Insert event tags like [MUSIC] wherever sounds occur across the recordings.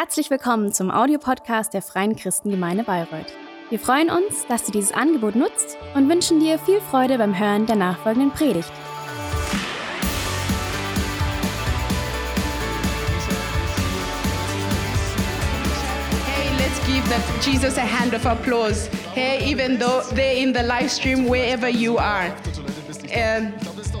Herzlich willkommen zum Audiopodcast der Freien Christengemeinde Bayreuth. Wir freuen uns, dass du dieses Angebot nutzt und wünschen dir viel Freude beim Hören der nachfolgenden Predigt. Hey, let's give the, Jesus a hand of applause. Hey, even though they're in the live stream, wherever you are. Um,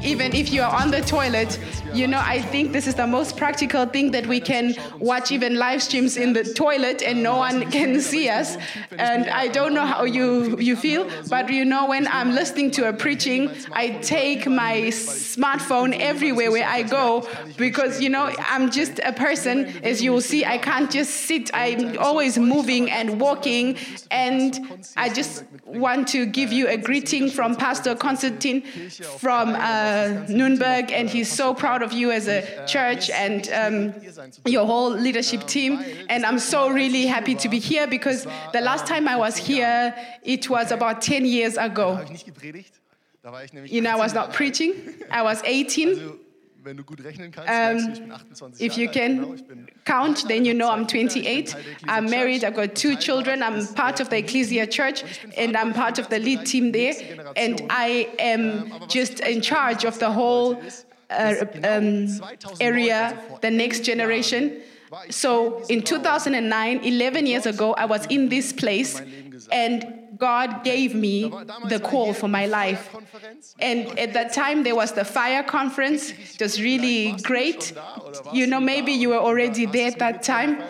even if you are on the toilet, you know, I think this is the most practical thing that we can watch even live streams in the toilet and no one can see us. And I don't know how you, you feel, but you know, when I'm listening to a preaching, I take my smartphone everywhere where I go because, you know, I'm just a person, as you will see, I can't just sit. I'm always moving and walking. And I just want to give you a greeting from Pastor Konstantin from uh, Nuremberg, and he's so proud of you as a church and um, your whole leadership team. And I'm so really happy to be here because the last time I was here, it was about 10 years ago. habe ich nicht gepredigt. Da war ich nämlich You know, I was not preaching, I was 18. Also, wenn du gut rechnen kannst, Um, merkst du, ich bin 28 If you Jahre alt. Genau, can count, then you know I'm 28. I'm married, I've got two children, I'm part of the Ecclesia Church, and I'm part of the lead team there. And I am just in charge of the whole uh, um, area, the next generation. So in 2009, 11 years ago, I was in this place, and God gave me the call for my life. And at that time, there was the fire conference. It was really great. You know, maybe you were already there at that time.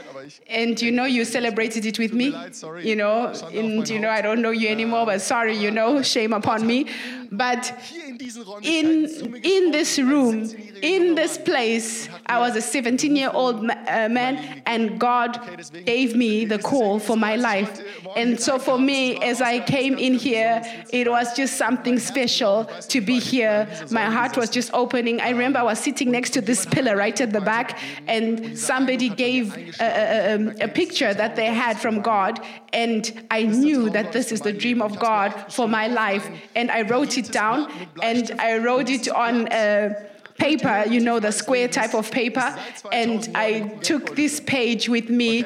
And you know, you celebrated it with me. You know, and you know, I don't know you anymore, but sorry, you know, shame upon me. [LAUGHS] But in in zu mir in gesprochen, this room in this place i was a 17 year old uh, man and god gave me the call for my life. and so for me as i came in here it was just something special to be here. my heart was just opening. I remember i was sitting next to this pillar right at the back and somebody gave uh, uh, um, a, a, a- a picture that they had from god and i knew that this is the dream of god for my life. and i wrote it down and I wrote it on paper, you know, the square type of paper, and I took this page with me.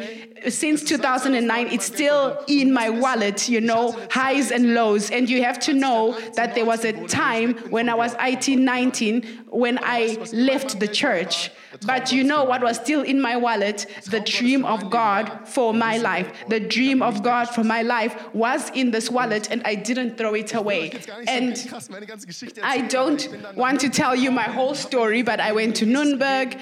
Since 2009, it's still in my wallet, you know, highs and lows. And you have to know that there was a time when I was 18, 19, when I left the church. But you know what was still in my wallet? The dream of God for my life. The dream of God for my life was in this wallet, and I didn't throw it away. And I don't want to tell you my whole story, but I went to Nuremberg,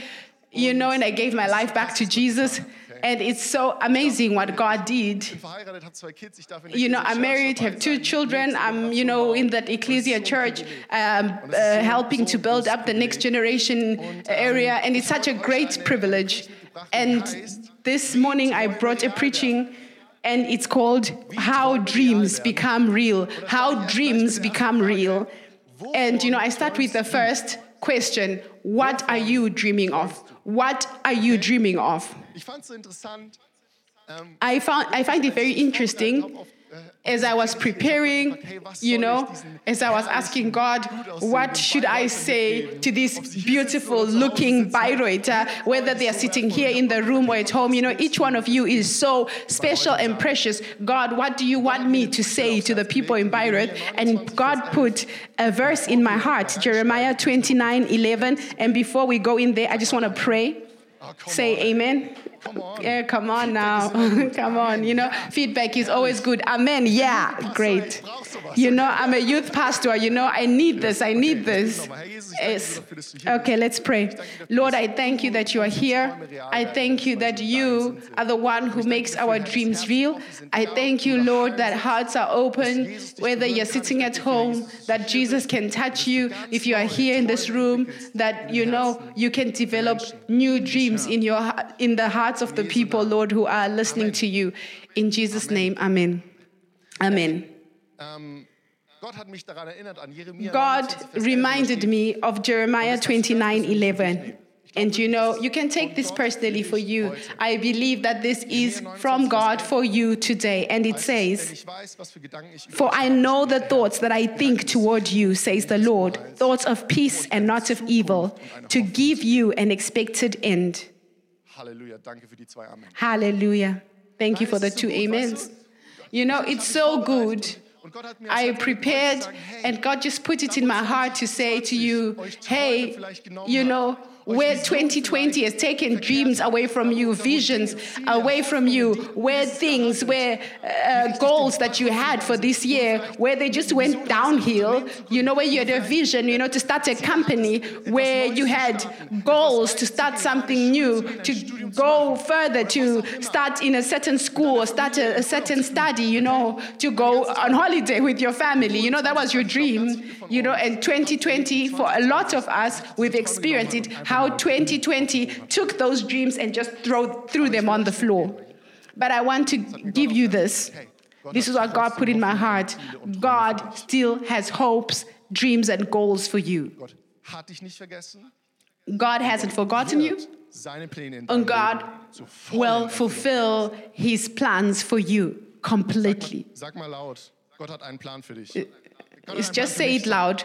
you know, and I gave my life back to Jesus. And it's so amazing what God did. verheiratet, habe zwei Kids, ich darf in der You know, I'm married, have two children. I'm, you know, in that ecclesia church, um, uh, helping to build up the next generation area. And it's such a great privilege. And this morning I brought a preaching and it's called How Dreams Become Real. How Dreams Become Real. And, you know, I start with the first question What are you dreaming of? What are you dreaming of? Ich fand es so interessant. Ähm, I found I find it very interesting as I was preparing, you know, as I was asking God, what should I say to this beautiful looking Bayreuther, uh, whether they are sitting here in the room or at home, you know, each one of you is so special and precious. God, what do you want me to say to the people in Bayreuth? And God put a verse in my heart, Jeremiah 29 11. And before we go in there, I just want to pray. oh, Say amen. Come on. Yeah, come on now. [LAUGHS] come on. You know, feedback is always good. Amen. Yeah, great. You know, I'm a youth pastor. You know, I need this. I need this. Yes. Okay, let's pray. Lord, I thank you that you are here. I thank you that you are the one who makes our dreams real. I thank you, Lord, that hearts are open, whether you're sitting at home, that Jesus can touch you. If you are here in this room, that you know you can develop new dreams in your in the hearts of the people, Lord, who are listening to you. In Jesus' name, Amen. Amen. Gott hat mich daran erinnert an Jeremia God 29, Vers 11, reminded me of Jeremiah 29 11. And you know, you can take this personally for you. I believe that this is from God for you today. And it says, ich weiß, was für Gedanken ich über For I know the thoughts that I think toward you, says the Lord, thoughts of peace and not of evil, to give you an expected end. Halleluja, danke für die zwei Amen. Hallelujah. Thank you for the two amens. You know, it's so good. Und Gott hat mir I prepared, and God just put it in my heart to say to you, hey, you know, where 2020 has taken dreams away from you, visions away from you, where things, where uh, goals that you had for this year, where they just went downhill, you know, where you had a vision, you know, to start a company, where you had goals to start something new, to go further, to start in a certain school or start a, a certain study, you know, to go on holiday with your family, you know, that was your dream, you know, and 2020, for a lot of us, we've experienced it, how 2020 took those dreams and just throw, threw them on the floor. But I want to give you this. This is what God put in my heart. God still has hopes, dreams, and goals for you. Gott hat dich nicht vergessen. God hasn't forgotten you, Wird seine Pläne in and God Leben zu vollen will fulfill his plans for you completely. Sag mal laut, Gott hat einen Plan für dich. Gott hat It's just say it loud.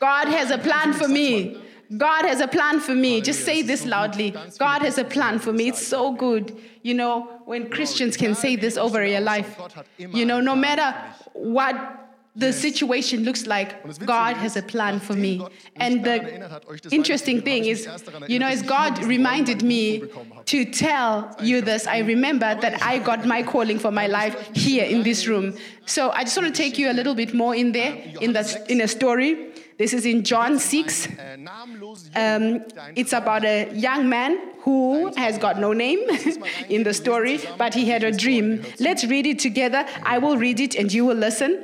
God has a plan for me. God has a plan for me. Just say this loudly. God has a plan for me. It's so good. You know, when Christians can say this over your life, you know, no matter what the situation looks like, God has a plan for me. And the interesting thing is, you know, as God reminded me to tell you this, I remember that I got my calling for my life here in this room. So I just want to take you a little bit more in there, in, the, in a story. This is in John 6. äh, Um, Juden, der einen it's about a young man who has got no name [LAUGHS] in the story, but he had a dream. Let's read it together. I will read it and you will listen.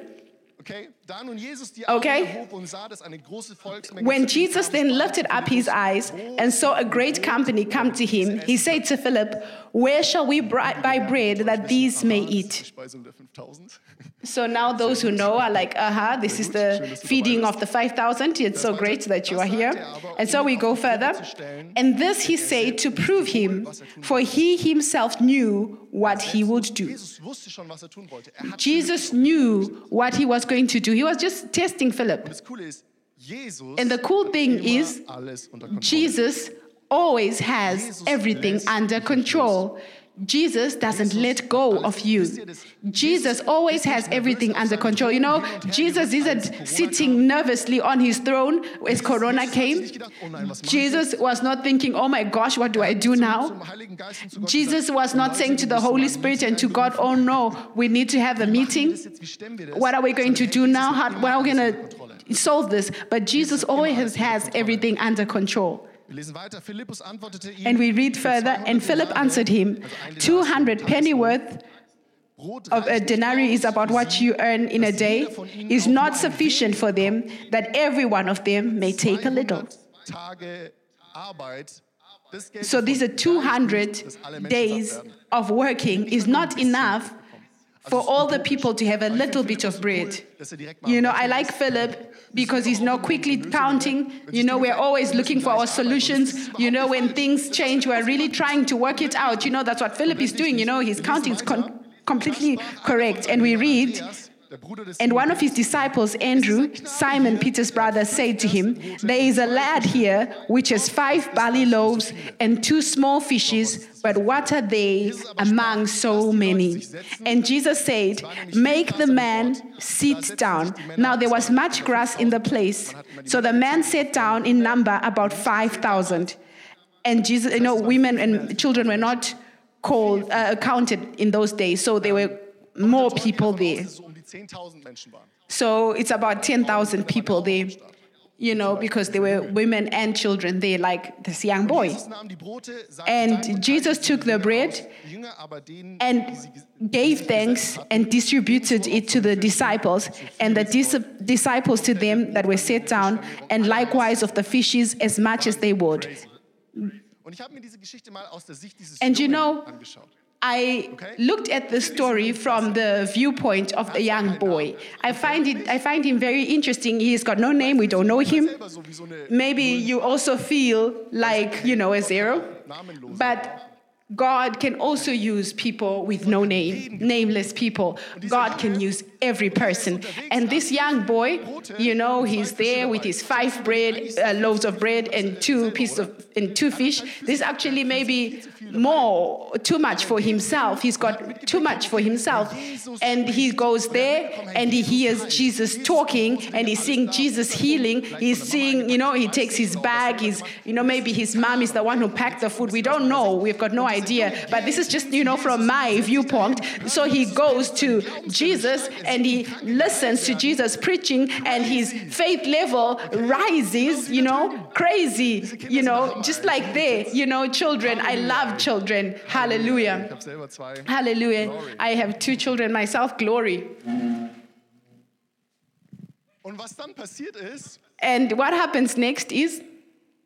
Okay, da nun Jesus die Okay. Augen erhob und sah, dass eine große Volksmenge When Jesus then lifted er up his eyes and saw a great company come to him, he said to Philip, Where shall we buy bread that these may eat? das ist die Speisung der 5000. [LAUGHS] So now those who know are like, uh huh, this is the feeding of the 5,000. It's so great that you are here. And so we go further. And this he said to prove him, for he himself knew what he would do. Jesus wusste schon, was er tun wollte. Er hat Jesus knew what he was going to do. He was just testing Philip. ist, And the cool thing is, alles unter Kontrolle. Jesus always has everything under control. Jesus doesn't let go of you. Jesus always has everything under control. You know, Jesus isn't sitting nervously on his throne as Corona came. Jesus was not thinking, oh my gosh, what do I do now? Zum Heiligen Geist und zu Gott Jesus was not saying to the Holy Spirit and to God, oh no, we need to have a meeting. das jetzt, wie stemmen wir das? What are we going to do now? How, how are we going to solve this? But Jesus always has everything under control. Wir lesen weiter. Philippus antwortete ihm, And we read further, and Philip answered him, 200 pennyworth of a denarii is about what you earn in a day, is not sufficient for them, that every one of them may take a little. 200 Tage Arbeit. Das Geld So these are davon gar nicht 200 genügt, dass alle Menschen satt days of working is not enough for all the people to have a little bit of bread. Dass direkt mal You know, I like Philip because he's not quickly counting. You know, we're always looking for our solutions. You know, when things change, we're really trying to work it out. You know, that's what Philip is doing. You know, his counting is completely correct. And we read, Andreas, der Bruder des and one of his disciples, Andrew, Simon Peter's brother, said to him, There is a lad here which has five barley loaves and two small fishes, but what are they among so many? And Jesus said, Make the man sit down. Now there was much grass in the place. So the man sat down in number about 5,000. And Jesus, you know, women and children were not called, uh, counted in those days. So there were more people there. So die 10.000 Menschen waren. So it's about 10,000 people there, you know, because there were women and children there, like this young boy. Jesus nahm die Brote, sagte And Jesus took the bread aus, die Jünger aber denen, and gave thanks and distributed it to the disciples, and the dis- disciples to them that were set down, and likewise of the fishes as much as they would. Und ich habe mir diese Geschichte mal aus der Sicht dieses And you know- I looked at the story from the viewpoint of the young boy. I find it I find him very interesting. He's got no name, we don't know him. Selber so wie so eine Maybe you also feel like, you know, a zero. But God can also use people with no name, nameless people. God can use every person. And this young boy, you know, he's there with his five bread, uh, loaves of bread and two pieces of and two fish. This actually maybe more, too much for himself. He's got too much for himself. And he goes there and he hears Jesus talking and he's seeing Jesus healing. He's seeing, you know, he takes his bag. He's, you know, maybe his mom is the one who packed the food. We don't know. We've got no idea. But this is just, you know, from my viewpoint. So he goes to Jesus and he listens to Jesus preaching and his faith level rises, you know, crazy, you know, just like there, you know, children. I love children. Hallelujah. habe selber zwei. Hallelujah. I have two children myself. Glory. Und was dann passiert ist, And what happens next is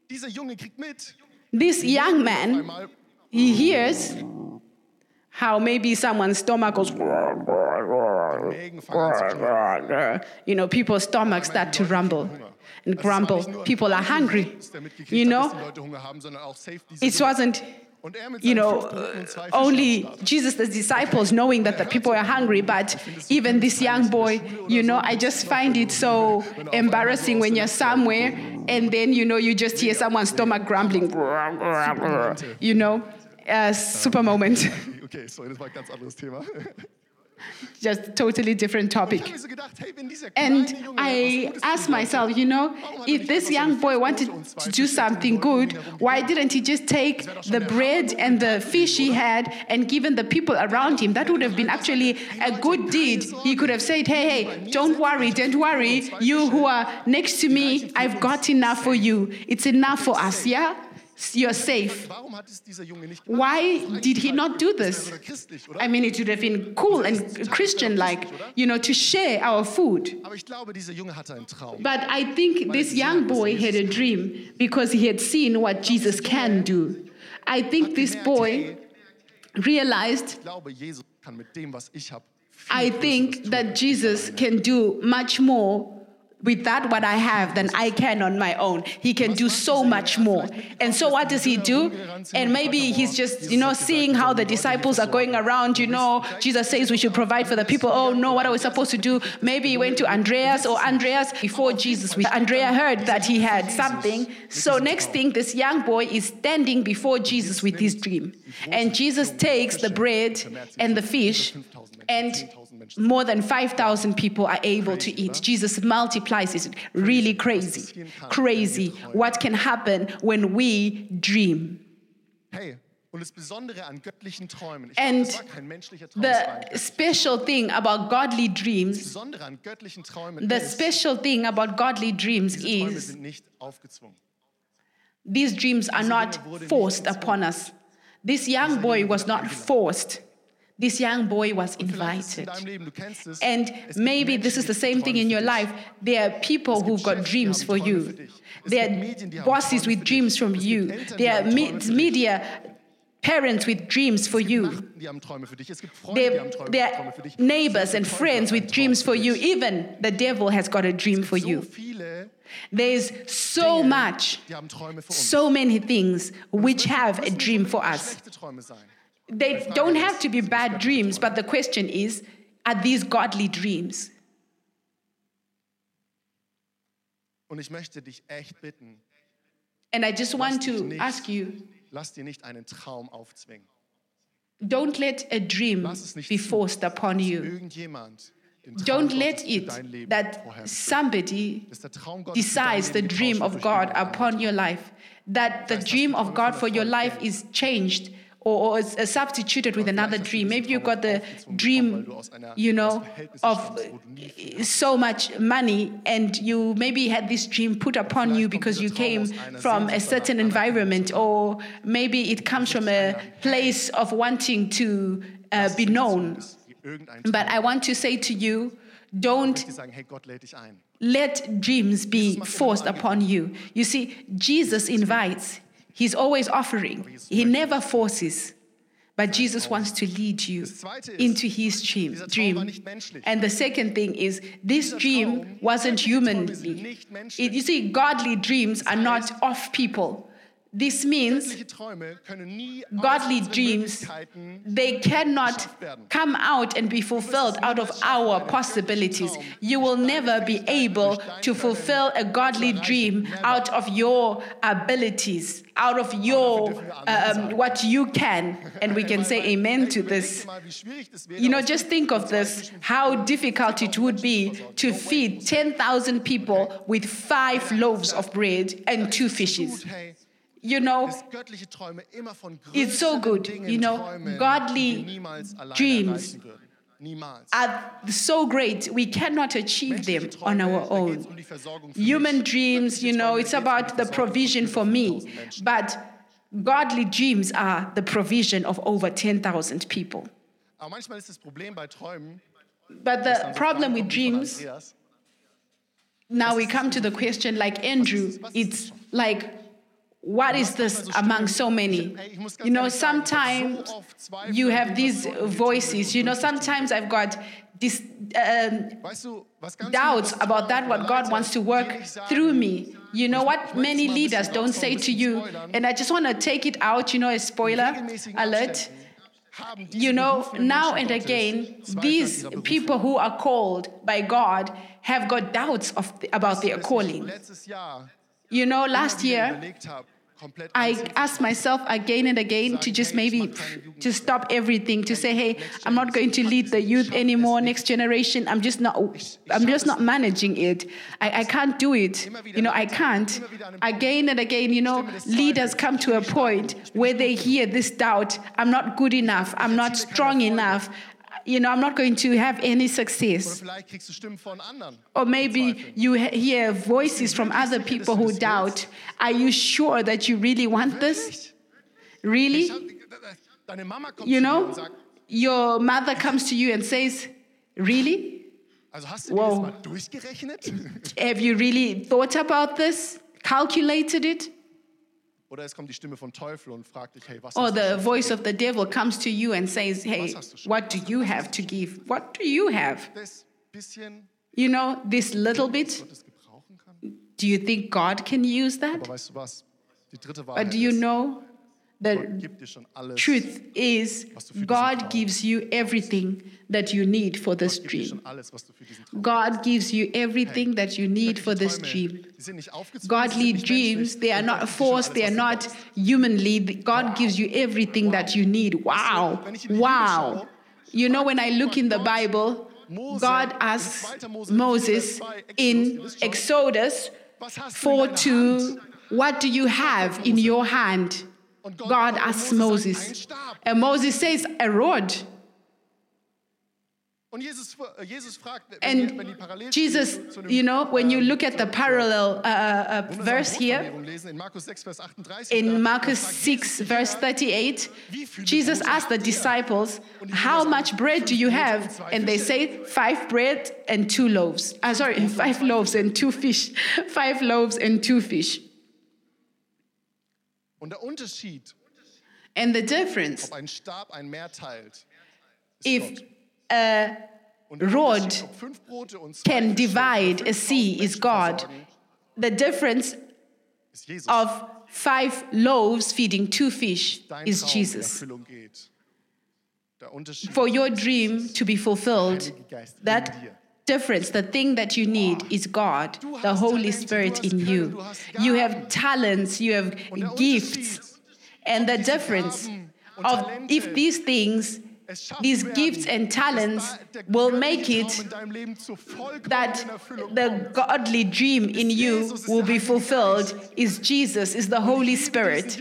dieser Junge kriegt mit. this young man, he hears how maybe someone's stomach goes, you know, people's stomachs start to rumble and grumble. People are hungry. You know, it wasn't you know, uh, only. Jesus, the disciples, knowing that the people are hungry, but even this young boy, you know, I just find it so embarrassing when you're somewhere and then, you know, you just hear someone's stomach grumbling, you know, a super moment, [LAUGHS] Okay, sorry, das war ein ganz anderes Thema. just totally different topic. habe mir so gedacht, hey, wenn dieser And I asked myself, you know, er if this young boy wanted to do something good, why didn't he just take the bread and the fish he had and given the people around him? That would have been actually a good deed. He could have said, hey, hey, don't worry, don't worry. You who are next to me, I've got enough for you. It's enough for us, yeah? You're safe. Why did he not do this? I mean, it would have been cool and Christian like, you know, to share our food. But I think this young boy had a dream because he had seen what Jesus can do. I think this boy realized, I think that Jesus can do much more with that what I have than I can on my own. He can do so much more. And so what does he do? And maybe he's just, you know, seeing how the disciples are going around, you know, Jesus says we should provide for the people. Oh no, what are we supposed to do? Maybe he went to Andreas or Andreas before Jesus. Andrea heard that he had something. So next thing, this young boy is standing before Jesus with his dream. And Jesus takes the bread and the fish and more than 5,000 people are able to eat. Jesus multiplies it. Really crazy. Crazy. What can happen when we dream? Hey, und das Besondere an göttlichen Träumen, ich And glaube, das war kein menschlicher Traum, das war ein The special thing about godly dreams, Besondere an göttlichen Träumen the special thing about godly dreams is sind nicht aufgezwungen. these dreams are not forced upon us. This young boy was not forced. This young boy was Vielleicht ist es in invited. deinem Leben, du kennst es, And maybe this is the same thing in your life. There are people who've got dreams for you. für dich. Es There are Medien, die haben bosses with dreams from you. There are haben me- Träume für dich. media parents with dreams for you. Nachbarn, die haben Träume für dich. Es gibt Freunde, die There, haben Träume, there Träume are neighbors and friends with dreams for you. Even the devil has got a dream for you. There's so much, die haben Träume für uns. so many things which have a dream for us. Schlechte Träume sein. They don't have to be bad dreams, but the question is are these godly dreams? Und ich möchte dich echt bitten, And I just want to nicht- ask you lass dir nicht einen Traum aufzwingen. don't let a dream Lass es nicht be forced upon you. irgendjemand den Traum Don't let it that somebody Dass der Traum Gottes für dein decides the dream of God upon your life, that the dream of God for your life is changed or, or is uh, substituted with another dream. Maybe you got the dream, you know, of uh, so much money, and you maybe had this dream put upon you because you came from a certain environment, or maybe it comes from a place of wanting to uh, be known. But I want to say to you, don't die sagen, hey, Gott lädt dich ein. let dreams be forced upon you. You see, Jesus invites, He's always offering, He never forces. But Jesus wants to lead you into His dream. dream. And the second thing is, this dream wasn't humanly. You see, godly dreams are not of people. This means Göttliche Träume können nie godly dreams, they cannot come out and be fulfilled out of our possibilities. You will never be able to fulfill a godly dream out of your abilities, out of your um, what you can. And we can say amen to this. mal, wie schwierig das wäre, You know, just think of this how difficult it would be to feed 10,000 people with five loaves of bread and two fishes. You know, dass göttliche Träume immer von It's so good, you know, godly die wir niemals alleine dreams erreichen würden. Niemals. are so great, we cannot achieve them on our own. um die Versorgung für Human dreams, you know, it's um about the provision for me. But godly dreams are the provision of over 10,000 people. Aber manchmal ist das Problem bei Träumen, But the problem with kommen wie von dreams, now we come to the question like Andrew, it's like, what is this among so many? You know, sometimes you have these voices, you know, sometimes I've got this um, doubts about that, what God wants to work through me. You know what many leaders don't say to you, and I just want to take it out, you know, a spoiler alert. You know, now and again, these people who are called by God have got doubts of about their calling. You know, last year, überlegt habe, komplett I asked myself again and again to just maybe to stop everything, to say, hey, I'm not going to lead the youth anymore, next generation. I'm just not, I'm just not managing it. I, I can't do it. You know, I can't. Again and again, you know, leaders come to a point where they hear this doubt. I'm not good enough. I'm not strong enough. You know, I'm not going to have any success. vielleicht kriegst du Stimmen von anderen. Or maybe you hear voices from other people who doubt. Are you sure that you really want this? Really? Deine Mama kommt You know, your mother comes to you and says, Really? also hast du Wow. dir das mal durchgerechnet? Have you really thought about this? Calculated it? Oder es kommt die Stimme vom Teufel und fragt dich, hey, was Or the voice of the devil comes to you and says, Hey, what do you have to give? What do you have? You know, this little bit, do you think God can use that? But do you know the Gott gibt dir schon alles. truth is was du für diesen God gives you everything that you need for this Gott gibt dir dream. schon alles, was du für diesen Traum God gives you everything that you need for this dream. Die sind nicht aufgezwungen, Godly sie sind nicht dreams, they are not Gott gibt dir schon forced, they are not humanly. God gives you everything that you need. Wow. Wow. You know, when I look in the Bible, God asks Moses in Exodus Was hast du in 4 deiner 2, What do you have in your hand? God asks Moses sagt, Moses. "Ein Stab." And Moses says, A rod. Jesus, Jesus fragt, wenn, die, wenn die And Jesus, einem, you know, when you ähm, look at the parallel uh, uh, verse here, in Markus 6, Vers 38, in da- Marcus 6, verse 38, Jesus asked the disciples, How much bread do you have? And they say, Five bread and two loaves. Uh, sorry, [LAUGHS] five loaves and two fish. [LAUGHS] Five loaves and two fish. Und der Unterschied, And the difference, ob ein Stab ein Meer teilt, ist if Gott. a rod Unterschied, ob fünf Brote und zwei can divide a sea is God, the difference of five loaves feeding two fish is Jesus. Erfüllung geht. Der Unterschied For your dream to be fulfilled, Heilige Geist in that. Difference, the thing that you need is God, the Holy Spirit in you. You have talents, you have gifts. And the difference of if these things, these gifts and talents will make it in deinem Leben zur vollkommenen that the godly dream in you will be fulfilled is Jesus, is the Holy Spirit.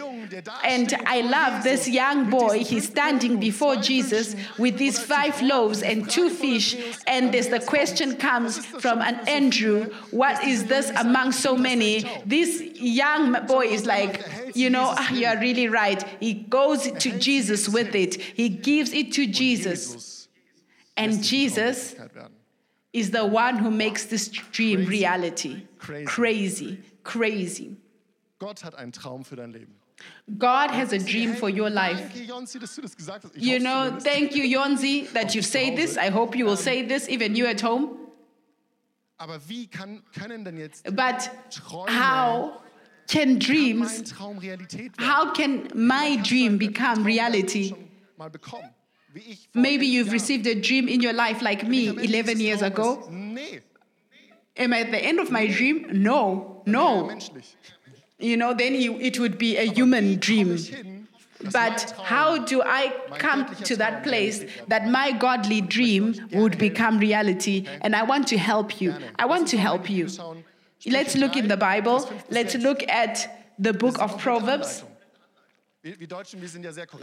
And I love this young boy. He's standing before Jesus with these five loaves and two fish. And as the question comes from an Andrew, what is this among so many? This young boy is like, you know, ah, you are really right. He goes to Jesus with it, he gives it to Jesus. And Jesus is the one who makes this dream reality. Crazy. Crazy. Gott hat einen Traum für dein Leben. God has a dream for your life. Danke, Jonsi, dass du das gesagt hast. Ich You know, thank you, Yonzi, that you say this. I hope you will um, say this, even you at home. Aber wie kann, können denn jetzt But how can dreams, mein Traum Realität werden? how can my dream become reality? Schon mal bekommen. Wie ich vor Maybe you've received a dream in your life like me 11 years ago. Am I at the end of my dream? No, no. You know, then you, it would be a human dream. ich hin, dass mein But how do I come to that place that my godly dream would become reality? And I want to help you. I want to help you. Let's look in the Bible. Let's look at the book of Proverbs,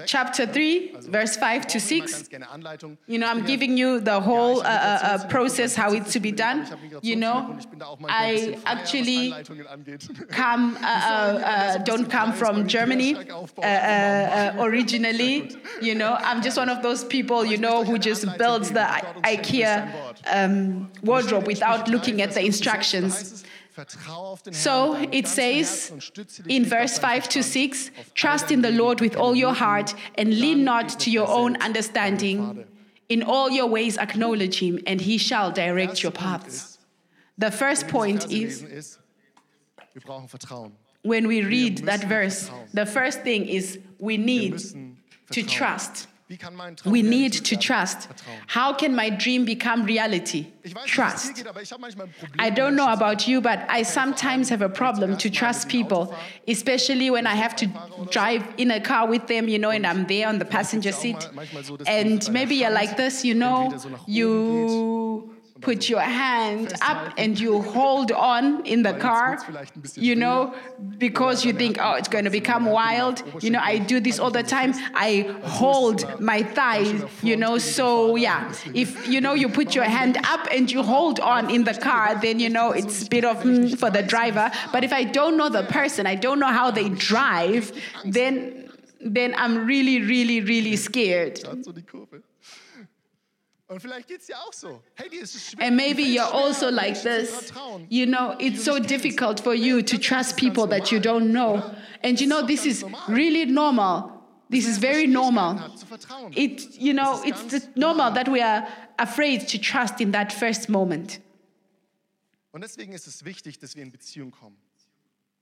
chapter 3, verse 5 to Ich brauche immer 6. ganz gerne Anleitung. You know, I'm giving you the whole uh, uh, uh, process, how it's to be done. You know, I actually [LAUGHS] come, uh, [LAUGHS] uh, [LAUGHS] uh, don't come from Germany originally. You know, I'm just one of those people, you know, who just builds the I- IKEA um, wardrobe without looking at the instructions. So it says in verse 5 to 6 Trust in the Lord with all your heart and lean not to your own understanding. In all your ways acknowledge him, and he shall direct your paths. The first point is wir brauchen Vertrauen. when we read that verse, the first thing is we need to trust. Wie kann mein Traum We need to trust. How can my dream become reality? Ich weiß, nicht, wie es dir Trust. geht, aber ich habe manchmal ein Problem, I don't know about you, but I sometimes have a problem to trust people, especially when I have to drive in a car with them, you know, and I'm there on the passenger seat. And maybe you're like this, you know, you put your hand up and you hold on in the car, you know, because you think, oh, it's going to become wild. You know, I do this all the time. I hold my thighs, you know, so yeah, if, you know, you put your hand up and you hold on in the car, then, you know, it's a bit of mm, for the driver. But if I don't know the person, I don't know how they drive, then, then I'm really, really, really scared. And maybe you're also like this. You know, it's so difficult for you to trust people that you don't know. And you know, this is really normal. This is very normal. It, you know, it's normal that we are afraid to trust in that first moment. Und deswegen ist es wichtig, dass wir in Beziehung kommen.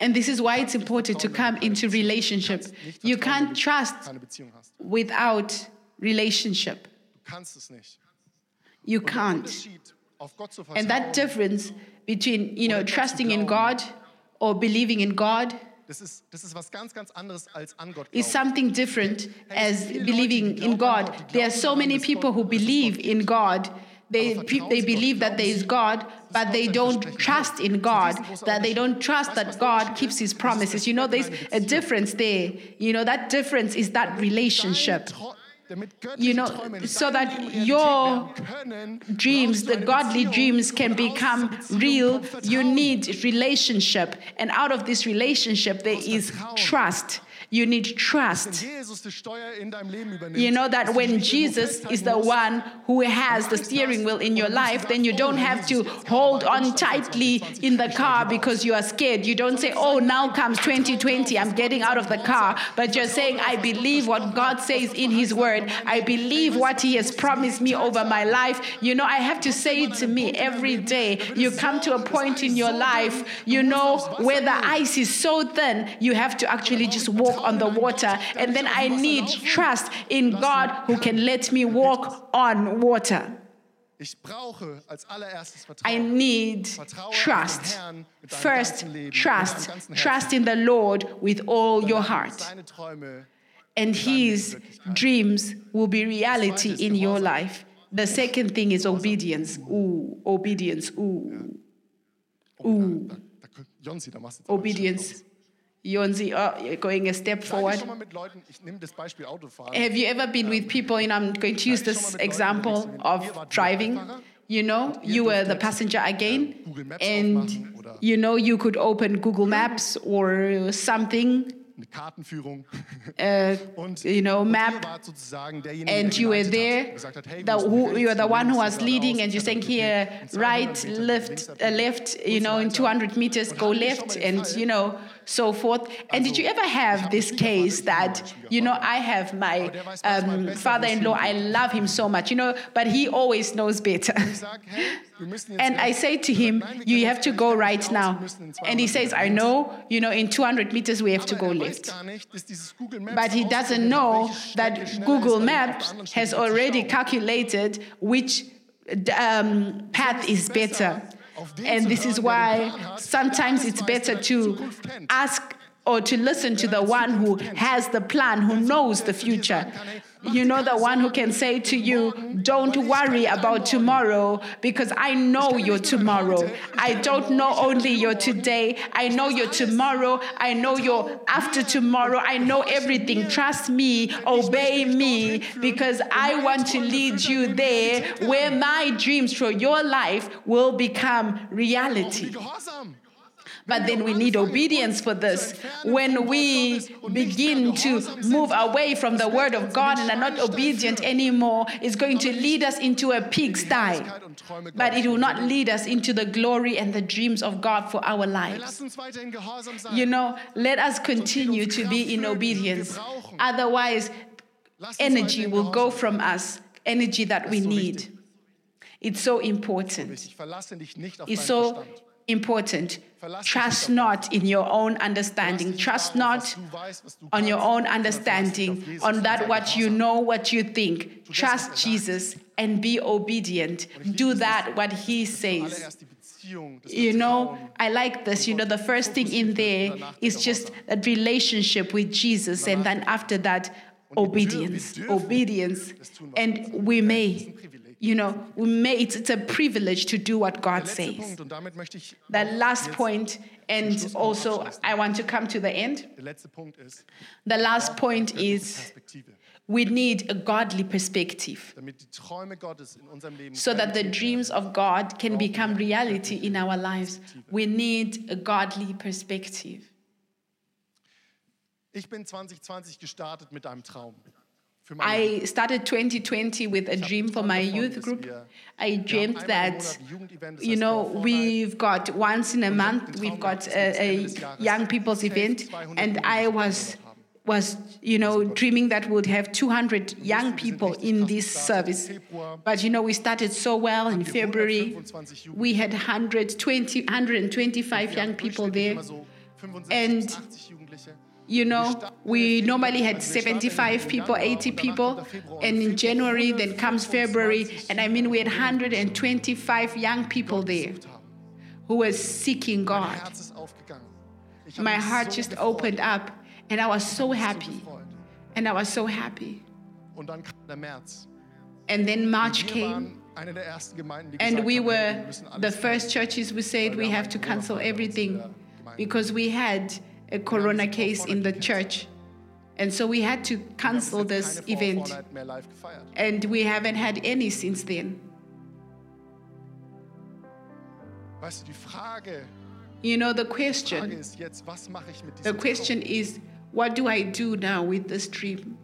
And this is why it's important to come into relationship. You can't trust keine Beziehung hast. without relationship. Du kannst es nicht. You can't. Unterschied, auf Gott zu And that difference between, you know, trusting in God or believing in God das ist, das ist was ganz, ganz anderes als an Gott is something different as believing in God. There are so many people who believe in God. They, they believe that there is God, but they don't trust in God, that they don't trust that God keeps his promises. You know, there's a difference there. You know, that difference is that relationship. Deine Tro- damit You know, so that your dreams, the godly dreams can become real. You need relationship. And out of this relationship, there is trust. You need trust. Wenn Jesus die Steuer in deinem Leben übernimmt, You know that when Jesus is the one who has the steering wheel in your life, then you don't have to hold on tightly in the car because you are scared. You don't say, Oh, now comes 2020, I'm getting out of the car. But you're saying, I believe what God says in His word. I believe what He has promised me over my life. You know, I have to say it to me every day. You come to a point in your life, you know, where the ice is so thin, you have to actually just walk on the water. And then I need trust in God who can let me walk on water. Ich brauche als allererstes I need trust. First, trust. Trust in the Lord with all your heart. And His dreams will be reality in your life. The second thing is obedience. Ooh, obedience. Ooh, Oh, aber obedience. Yonzi, oh, you're going a step forward. schon mal mit Leuten, ich nehme das Beispiel Autofahren. Have you ever been with people, and I'm going to use this example of driving? You know, you were the passenger again, and you know, you could open Google Maps or something eine Kartenführung. [LAUGHS] [LAUGHS] und, you know, map. ihr wart sozusagen derjenige, and you were there. hat und gesagt hat, hey, wir The, who, you were the one who was leading, and you're saying here, right, left, uh, left, you know, in 200 meters, go hatten wir schon left, and you know, so forth. And did you ever have this case that, you know, I have my der weiß manchmal um, father-in-law, I love him so much, you know, but he always knows better. Ich sag, hey, wir müssen jetzt And I say to him, you have to go right now. wir müssen in 200 And he says, I know, you know, in 200 meters we have to go er left. gar nicht, dass dieses Google Maps But he doesn't know that Google ist, als auf der Maps has already calculated which um, path is better. And this is why sometimes it's better to ask or to listen to the one who has the plan, who knows the future. You know, the one who can say to you, Don't worry about tomorrow because I know your tomorrow. I don't know only your today, I know your tomorrow, I know your after tomorrow, I know everything. Trust me, obey me because I want to lead you there where my dreams for your life will become reality. But then we need obedience for this. When we begin to move away from the word of God and are not obedient anymore, it's going to lead us into a pigsty. But it will not lead us into the glory and the dreams of God for our lives. Lass uns weiterhin gehorsam sein. You know, let us continue to be in obedience. Otherwise, energy will go from us, energy that we need. It's so important. Ich verlasse dich nicht auf It's so important. Trust not in your own understanding. Trust not was du weißt, was du on your own sondern verlass dich understanding, on that what you know, what you think. Trust. Jesus and be obedient. Do that what he says. Zuallererst die Beziehung, das You know, I like this. You know, the first thing in there is just that relationship with Jesus, and then after that, obedience. Obedience. And we may, you know, we may, it's, it's a privilege to do what God says. Punkt, und damit möchte ich The last point, and also I want to come to the end. Der letzte Punkt ist The last point is we need a godly perspective Damit die Träume Gottes in unserem Leben so that the dreams of God can become reality in our lives. We need a godly perspective. Ich bin 2020 gestartet mit einem Traum. I started 2020 with a dream for my youth group. I dreamed that, you know, we've got once in a month, we've got a, a young people's event, and I was was you know dreaming that we'd have 200 young people in this service. But you know we started so well in february. we had 120 125 young people there. And- you know, we normally had 75 people, 80 people, and in January, then comes February, and I mean, we had 125 young people there who were seeking God. My heart just opened up, and I was so happy, and I was so happy. And then March came, and we were the first churches who said we have to cancel everything because we had a corona case in the church. And so we had to cancel this event. Vorvornight mehr live gefeiert. And we haven't had any since then. Weißt du, die Frage, You know, the question, ist jetzt, was mache ich mit the question is, what do I do now with this dream?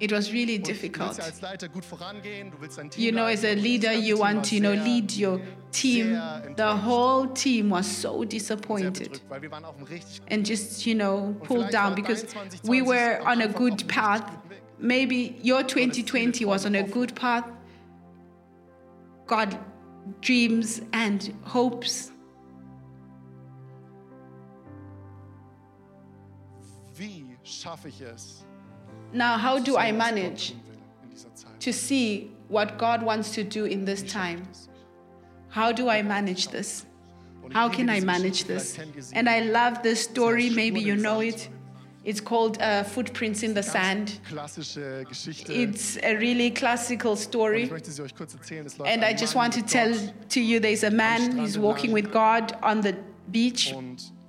It was really Und Du willst difficult. ja als Leiter gut vorangehen, du willst dein Team You know, as a leiten, und das leader, you want to, you know, lead your team. The whole team was so disappointed. bedrückt, weil wir waren auf einem richtig and just you know pulled down because we were on a good path richtig guten Weg. maybe your 2020 was on a good path god dreams and hopes Wie schaffe ich es, now how do i manage tun will in dieser Zeit? to see what god wants to do in this time? how do i manage this? how can i manage this? vielleicht kennt ihr sie. and i love this story maybe you know it. It's called uh, footprints in the sand. it's a really classical story. Ich möchte sie euch kurz erzählen. Es läuft And I just want to tell to you there's a man, he's walking with God on the beach,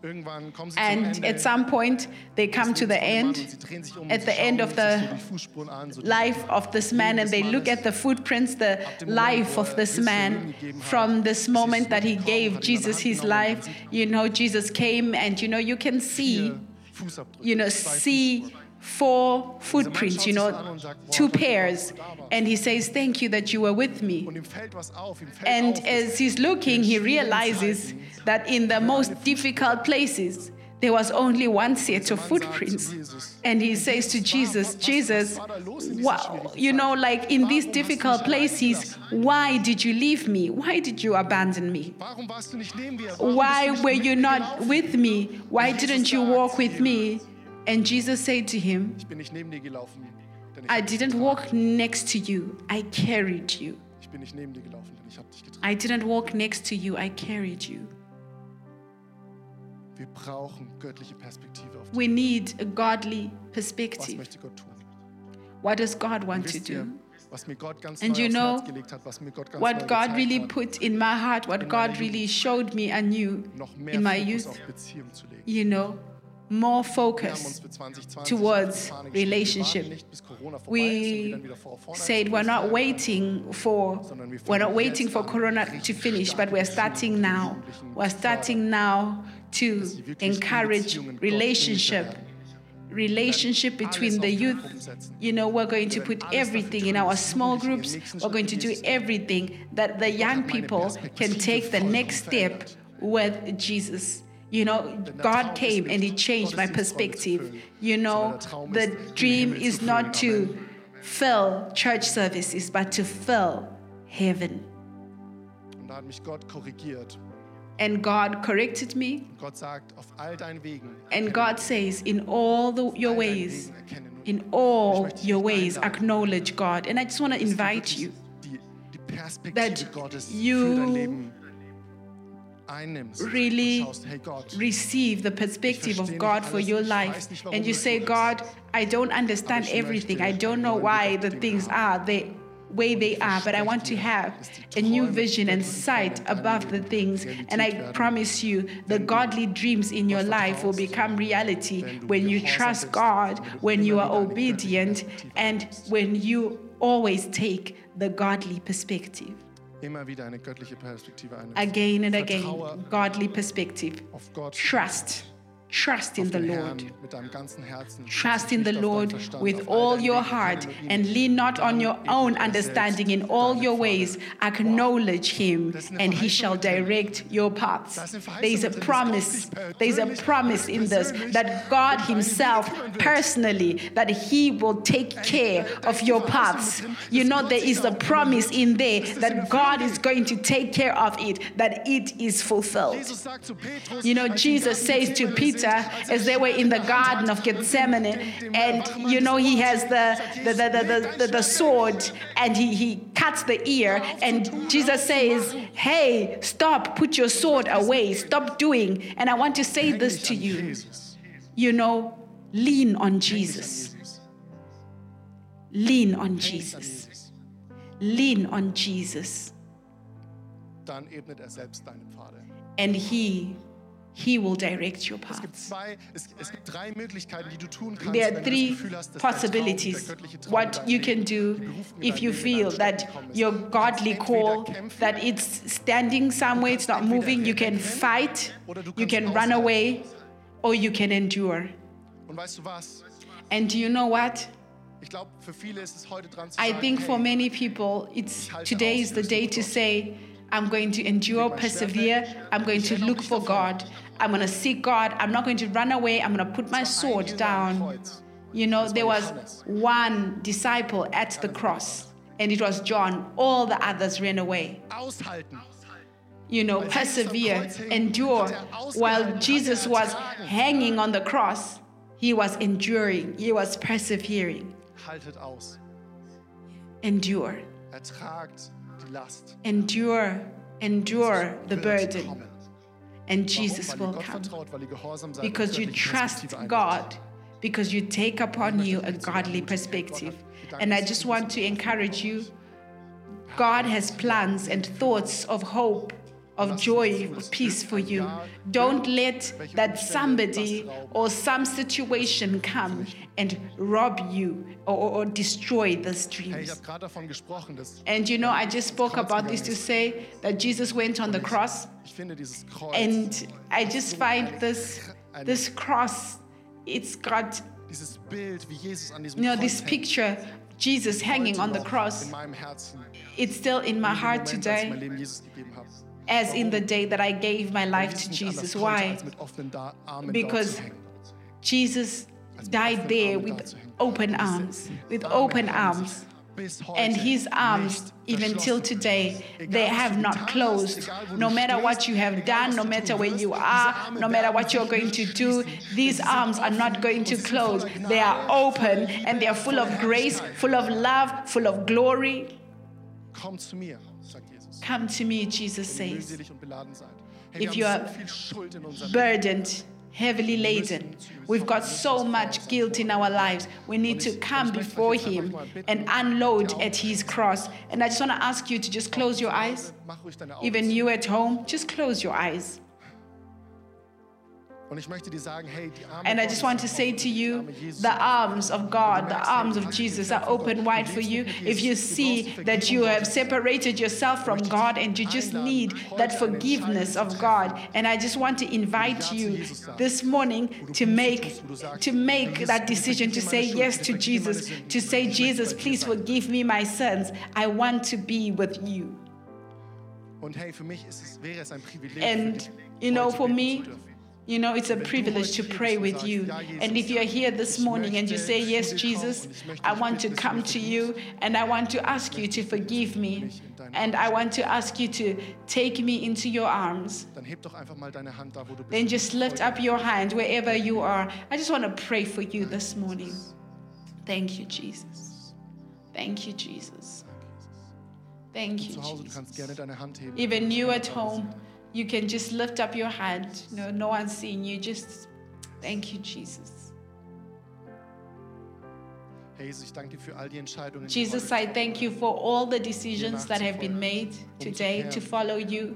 Und Irgendwann kommen sie zum And at some point, they come to the end. um und sie drehen sich at the end of the so die Fußspuren an, so die life of this man and they look at the footprints, the life of this man from this moment that he gave Jesus his life. You know, Jesus came and you know, you can see, you know, see four footprints, you know, two pairs. And he says, Thank you that you were with me. Und ihm fällt was auf, ihm fällt And as he's looking, he realizes that in the most difficult places, there was only one set of footprints. And he says to Jesus, Jesus, wow, you know, like in these difficult places, why did you leave me? Why did you abandon me? Warum warst du nicht neben mir? Warum Why were you not with me? Why didn't you walk with me? And Jesus said to him, Ich bin nicht neben dir gelaufen, denn ich, I didn't walk next to you, I carried you. ich bin nicht neben dir gelaufen, denn ich dich. I didn't walk next to you, I carried you. Wir brauchen göttliche Perspektive auf We need a godly was perspective. möchte Gott tun. What does God want to do? was mir Gott ganz And you know hat, was mir Gott ganz What God really put in my heart, what God really showed me anew in my youth, auf Beziehung zu legen. you know, more focus. towards auf die Fahne geschrieben, wir relationship. warten nicht, bis Corona vorbei ist und wir We dann wieder vor- vorne said we're not waiting for we're not waiting for corona to finish but we're starting now. we're starting now to encourage relationship. relationship between the youth you know we're going to put everything in our small groups. we're going to do everything that the young people can take the next step with jesus you know god came and he changed my perspective. you know the dream is not to fill church services but to fill heaven. Und da hat mich Gott korrigiert. and god corrected me. Und sagt, auf all Wegen, and god says in all the, your ways Wegen erkenne nur in all Ich möchte dich your ways acknowledge god. And i just want to invite you Die, die Perspektive that you really und schaust, hey Gott, receive the perspective of God for your life and you say, God, I don't understand everything. I don't know why the things are the way they are, but I want to have a new vision and sight above the things. And I promise you, the godly dreams in your life will become reality when you trust God, when you are obedient, and when you always take the godly perspective. Immer wieder eine göttliche Perspektive einnimmst. Again and again, godly perspective. Trust. Trust in the Lord. Herrn mit deinem ganzen Herzen. Trust in the Nicht auf deinen Lord with all your heart erkenne nur ihn. and lean not on your own er understanding in all your ways. Acknowledge him and he shall direct your paths. There is a promise. There is a promise in this that God himself personally that he will take care of your paths. You know there is a promise in there that God is going to take care of it that it is fulfilled. Jesus sagt zu Petrus, You know, als sie im Jesus says to Peter as they were in the Garden of Gethsemane, and you know, he has the, the, the, the, the, the sword and he, he cuts the ear, and Jesus says, Hey, stop, put your sword away, stop doing. And I want to say this to you you know, lean on Häng dich an Jesus, lean on Häng dich an Jesus, Jesus. lean on Jesus, Dann ebnet er selbst deine Pfade. and he he will direct your Es gibt paths. zwei, es, es gibt drei Möglichkeiten, die du tun kannst, there are three das Gefühl hast, dass dein Traum, possibilities. der göttliche Traum what you can do die Berufung in if you feel that deinem gekommen ist. your godly call that it's standing somewhere it's not moving you can fight you can run away or you can endure. Und weißt du was? and do you know what? Ich glaube, für viele ist es heute dran zu i think for many people it's today is the day to say i'm going to endure persevere. I'm going to look for god i'm going to seek god i'm not going to run away i'm going to put my war sword down You know, there was Johannes. one disciple at the cross, and it was John. All the others ran away. aushalten. You know, Weil Jesus am persevere, endure. hat er ausgehalten, While er Jesus was hanging on the cross, he was enduring, he was persevering. Haltet aus. Endure, die Last. endure, endure the burden, kommen. And Jesus will come. vertraut, weil ihr gehorsam seid und Because you trust God, because you take upon you a godly perspective. And I just want to encourage you God has plans and thoughts of hope of joy, of peace for you. Don't let that somebody or some situation come and rob you or, or- destroy ich dreams. habe gerade davon gesprochen, dass And you know, I just spoke about this to say that Jesus went on the cross, ich finde dieses Kreuz, and I just find this this cross. It's got dieses Bild, wie Jesus an you know this picture, Jesus hanging on the cross. in meinem Herzen. It's still in my heart Moment, als ich today, mein Leben Jesus gegeben habe. as in the day that I gave my life to Jesus. Why? als mit offenen da Armen Because dort zu hängen. Jesus died there with open arms, with open arms. And his arms, even till today, they have not closed. No matter what you have done, no matter where you are, no matter what you're going to do, these arms are not going to close. They are open and they are full of grace, full of love, full of glory. Komm zu mir, sagt Jesus. Come to me, Jesus says, und beladen seid. Hey, If you are so viel Schuld in unserem Leben. burdened, heavily laden. We've got so much guilt in our lives. We need to come before Him and unload at His cross. And I just want to ask you to just close your eyes. Mach ruhig deine Augen Even you at home, just close your eyes. And I just want to say to you, the arms of God, the arms of Jesus are open wide for you. If you see that you have separated yourself from God and you just need that forgiveness of God, and I just want to invite you this morning to make to make that decision to say yes to Jesus, to say Jesus, please forgive me my sins. I want to be with you. Und hey, für mich ist es, wäre es ein Privileg, And you know, for me. You know, it's a privilege to pray with you. And if you're here this morning and you say, Yes, Jesus, I want to come to you and I want to ask you to forgive me. And I want to ask you to take me into your arms. Dann heb doch einfach mal deine Hand da, wo du bist. Then just lift up your hand wherever you are. I just want to pray for you this morning. Thank you, Jesus. Thank you, Jesus. Thank you, Zu Hause, du kannst Jesus. gerne deine Hand heben. Even you at home, you can just lift up your hand. No, no one's seeing you. Just thank you, Jesus. Jesus, ich danke dir für all die Entscheidungen, die Jesus, heute I thank you for all the decisions that have been made um today to follow you,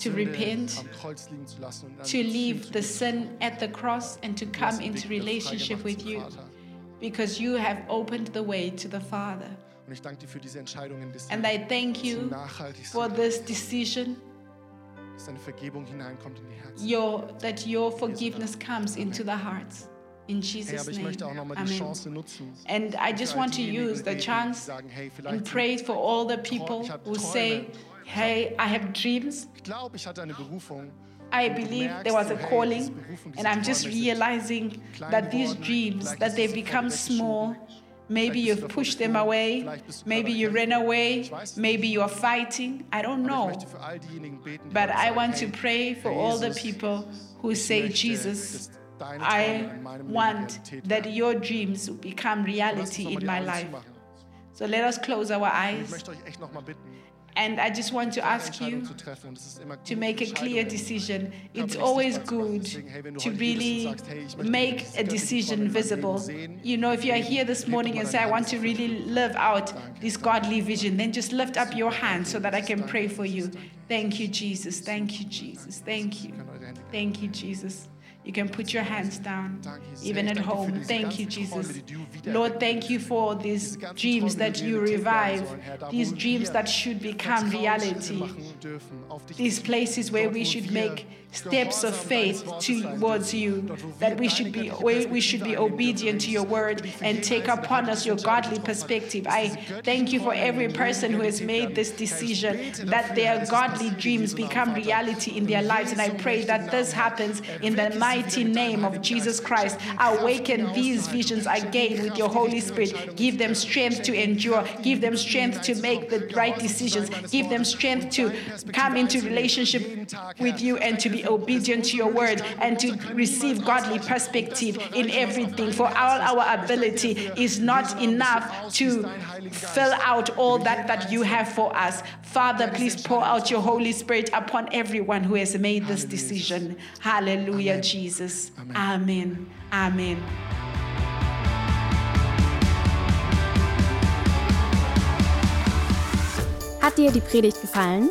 to repent, am Kreuz liegen zu lassen und an to leave the sin at the cross and to come into relationship with you because you have opened the way to the Father. Und ich danke dir für diese Entscheidungen, dass And I thank you for this decision, dass deine Vergebung hineinkommt in die Herzen. your, that your forgiveness comes into the hearts. In Jesus' name. möchte auch nochmal die Amen. And I just want to use the chance and pray for all the people who say, Hey, I have dreams. Ich glaube, ich hatte eine Berufung. I believe there was a calling, and I'm just realizing that these dreams, that they've become small. Maybe you've pushed them away. Vielleicht bist du Maybe you ran away. Maybe you're fighting. I don't know. möchte für all diejenigen beten, die But I want to pray for all the people who say, Jesus, I Träume in meinem Leben want that your dreams become reality in my life. So let us close our eyes. Möchte euch echt noch mal bitten, And I just want to ask you Entscheidung zu treffen. Und es ist immer gut, to make a clear decision. It's always sichtbar zu machen. good Deswegen, hey, wenn du to heute hier bist und really sagst, hey, ich möchte make a decision Träume in meinem visible. You know, if you are here this morning and say, I want to really live out this godly vision, then just lift up your hand so that I can pray for you. Thank you, Jesus. Thank you, Jesus. Thank you. Ihr könnt eure Thank you, Jesus. You can put your hands down, even at ich danke dir für home. Thank you, Jesus. die du wiedererwecken Lord, thank you for these dreams that you revive, sollen, Herr, da, these dreams that should become reality. machen dürfen auf dich these places where we should make steps of faith towards you that we should be we should be obedient to your word and take upon us your godly perspective. I thank you for every person who has made this decision that their godly dreams become reality in their lives. And i pray that this happens in the mighty name of jesus christ. Awaken these visions again with your holy spirit. Give them strength to endure. Give them strength to make the right decisions. Give them strength to come into relationship with you and to be Danke, obedient to your word and to receive godly perspective das zu in erreichen, was auf everything. For all our Ich danke dir ability is not Jesu Namen, dass enough to deinen Heiligen Geist fill out all that that you have for us. Father, please pour out your Holy Spirit upon everyone who has made this decision. Hallelujah, Amen. Jesus. Amen. Amen. Amen. Hat dir die Predigt gefallen?